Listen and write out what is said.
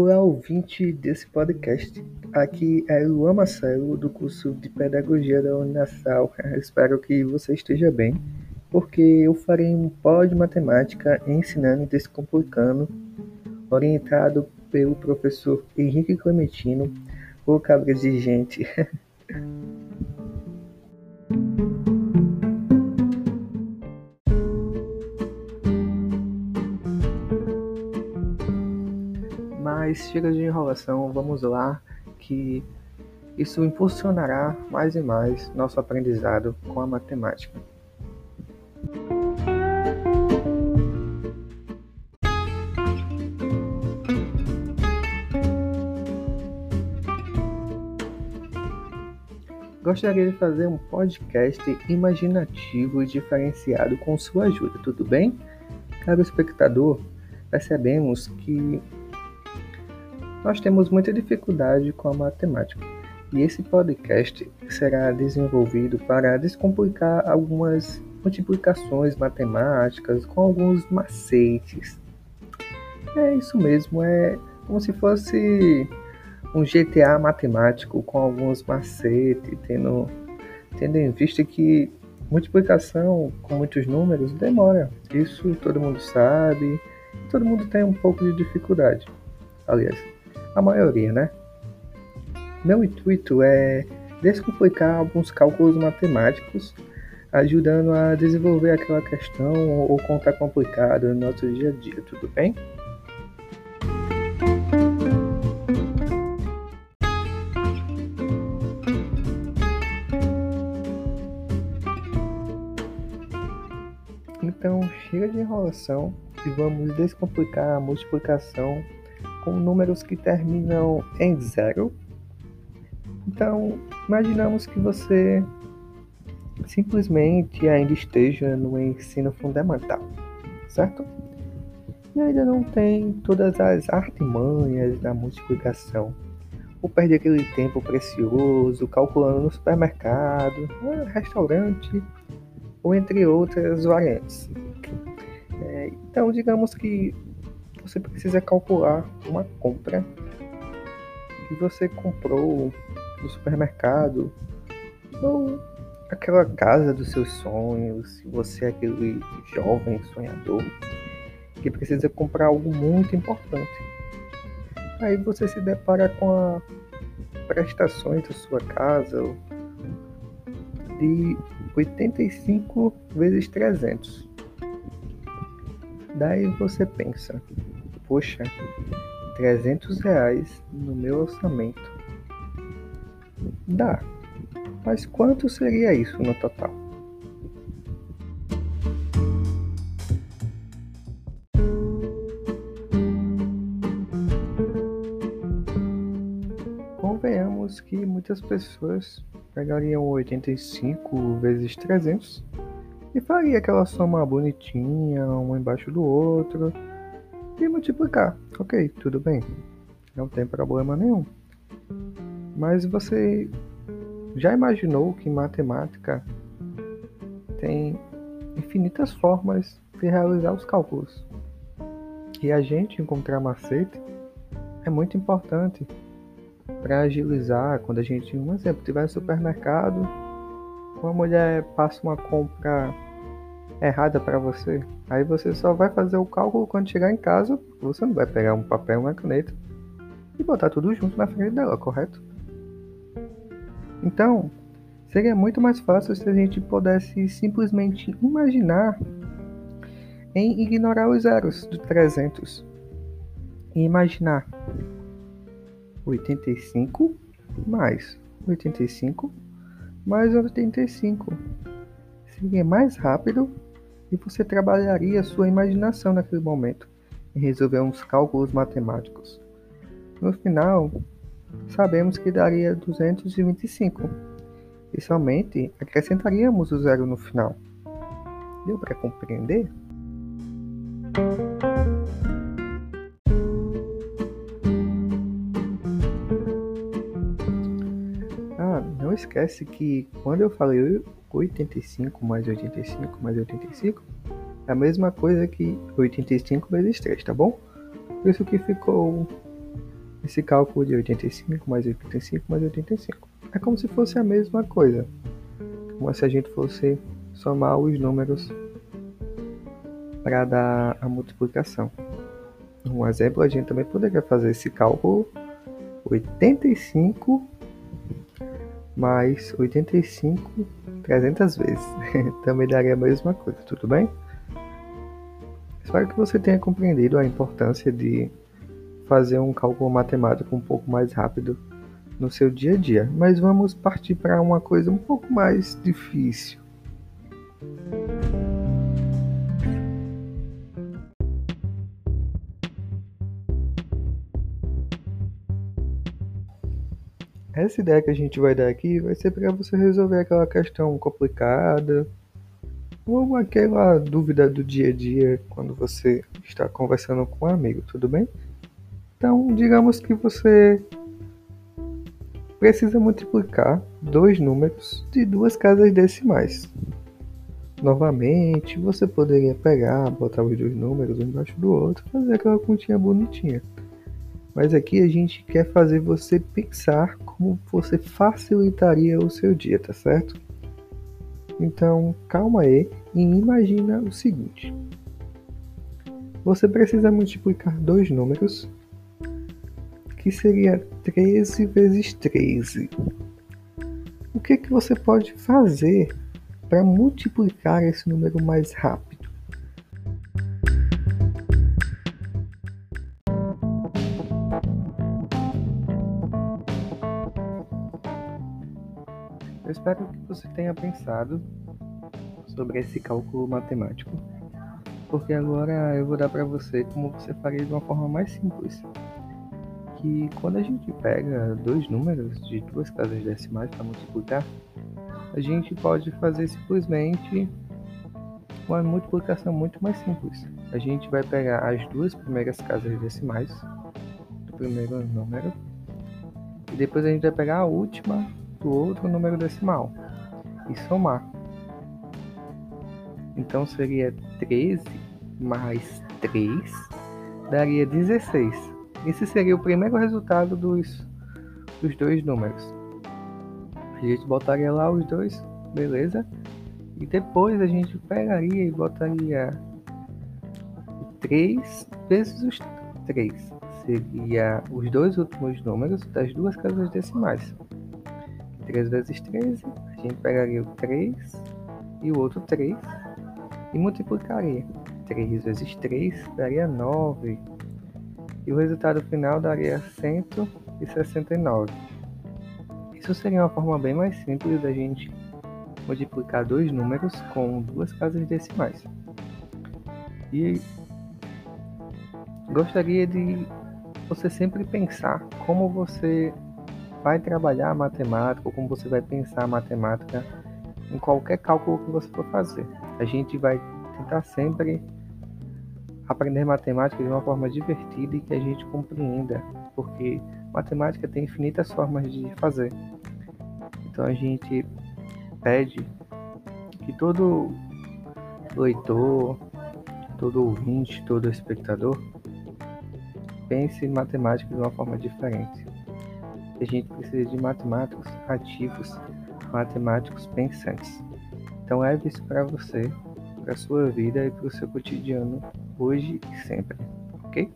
Olá, ouvinte desse podcast. Aqui é Luan Marcelo, do curso de Pedagogia da Uninasal. Espero que você esteja bem, porque eu farei um pó de matemática ensinando e descomplicando, orientado pelo professor Henrique Clementino, o cabras de Mas chega de enrolação, vamos lá, que isso impulsionará mais e mais nosso aprendizado com a matemática. Gostaria de fazer um podcast imaginativo e diferenciado com sua ajuda, tudo bem? Caro espectador, percebemos que nós temos muita dificuldade com a matemática e esse podcast será desenvolvido para descomplicar algumas multiplicações matemáticas com alguns macetes. É isso mesmo, é como se fosse um GTA matemático com alguns macetes, tendo, tendo em vista que multiplicação com muitos números demora. Isso todo mundo sabe, todo mundo tem um pouco de dificuldade. Aliás, a maioria, né? Meu intuito é descomplicar alguns cálculos matemáticos, ajudando a desenvolver aquela questão ou conta complicada no nosso dia a dia, tudo bem? Então, chega de enrolação e vamos descomplicar a multiplicação com números que terminam em zero. Então, imaginamos que você simplesmente ainda esteja no ensino fundamental, certo? E ainda não tem todas as artimanhas da multiplicação. Ou perde aquele tempo precioso calculando no supermercado, no restaurante, ou entre outras variantes. É, então, digamos que você precisa calcular uma compra que você comprou no supermercado ou aquela casa dos seus sonhos, se você é aquele jovem sonhador que precisa comprar algo muito importante. Aí você se depara com a prestações da sua casa de 85 vezes 300. Daí você pensa, Poxa, 300 reais no meu orçamento. Dá. Mas quanto seria isso no total? Convenhamos que muitas pessoas pegariam 85 vezes 300 e faria aquela soma bonitinha, um embaixo do outro e multiplicar. Ok, tudo bem. Não tem problema nenhum. Mas você já imaginou que matemática tem infinitas formas de realizar os cálculos? E a gente encontrar macete é muito importante para agilizar quando a gente, um exemplo, tiver no supermercado, uma mulher passa uma compra errada para você. Aí você só vai fazer o cálculo quando chegar em casa. Você não vai pegar um papel, uma caneta e botar tudo junto na frente dela, correto? Então, seria muito mais fácil se a gente pudesse simplesmente imaginar em ignorar os zeros do 300 e imaginar 85 mais 85 mais 85 seria mais rápido e você trabalharia sua imaginação naquele momento e resolver uns cálculos matemáticos. No final, sabemos que daria 225 e somente acrescentaríamos o zero no final. Deu para compreender? Esquece que quando eu falei 85 mais 85 mais 85 é a mesma coisa que 85 vezes 3, tá bom? Por isso que ficou esse cálculo de 85 mais 85 mais 85. É como se fosse a mesma coisa, como se a gente fosse somar os números para dar a multiplicação. Um exemplo, a gente também poderia fazer esse cálculo 85 mais 85 300 vezes. também daria a mesma coisa, tudo bem? Espero que você tenha compreendido a importância de fazer um cálculo matemático um pouco mais rápido no seu dia a dia, mas vamos partir para uma coisa um pouco mais difícil. Essa ideia que a gente vai dar aqui vai ser para você resolver aquela questão complicada ou aquela dúvida do dia a dia quando você está conversando com um amigo, tudo bem? Então, digamos que você precisa multiplicar dois números de duas casas decimais. Novamente, você poderia pegar, botar os dois números um embaixo do outro, fazer aquela continha bonitinha. Mas aqui a gente quer fazer você pensar como você facilitaria o seu dia, tá certo? Então, calma aí e imagina o seguinte. Você precisa multiplicar dois números que seria 13 vezes 13. O que, que você pode fazer para multiplicar esse número mais rápido? Espero que você tenha pensado sobre esse cálculo matemático, porque agora eu vou dar para você como você faria de uma forma mais simples que quando a gente pega dois números de duas casas decimais para multiplicar, a gente pode fazer simplesmente uma multiplicação muito mais simples. A gente vai pegar as duas primeiras casas decimais do primeiro número e depois a gente vai pegar a última do outro número decimal e somar. Então seria 13 mais 3 daria 16. Esse seria o primeiro resultado dos, dos dois números. A gente botaria lá os dois, beleza? E depois a gente pegaria e botaria 3 vezes os 3. Seria os dois últimos números das duas casas decimais. 3 vezes 13, a gente pegaria o 3 e o outro 3 e multiplicaria. 3 vezes 3 daria 9 e o resultado final daria 169. Isso seria uma forma bem mais simples da gente multiplicar dois números com duas casas decimais. E gostaria de você sempre pensar como você vai trabalhar a matemática, ou como você vai pensar a matemática em qualquer cálculo que você for fazer. A gente vai tentar sempre aprender matemática de uma forma divertida e que a gente compreenda, porque matemática tem infinitas formas de fazer. Então a gente pede que todo leitor, todo ouvinte, todo espectador pense em matemática de uma forma diferente. A gente precisa de matemáticos ativos, matemáticos pensantes. Então leve isso para você, para sua vida e para o seu cotidiano hoje e sempre, ok?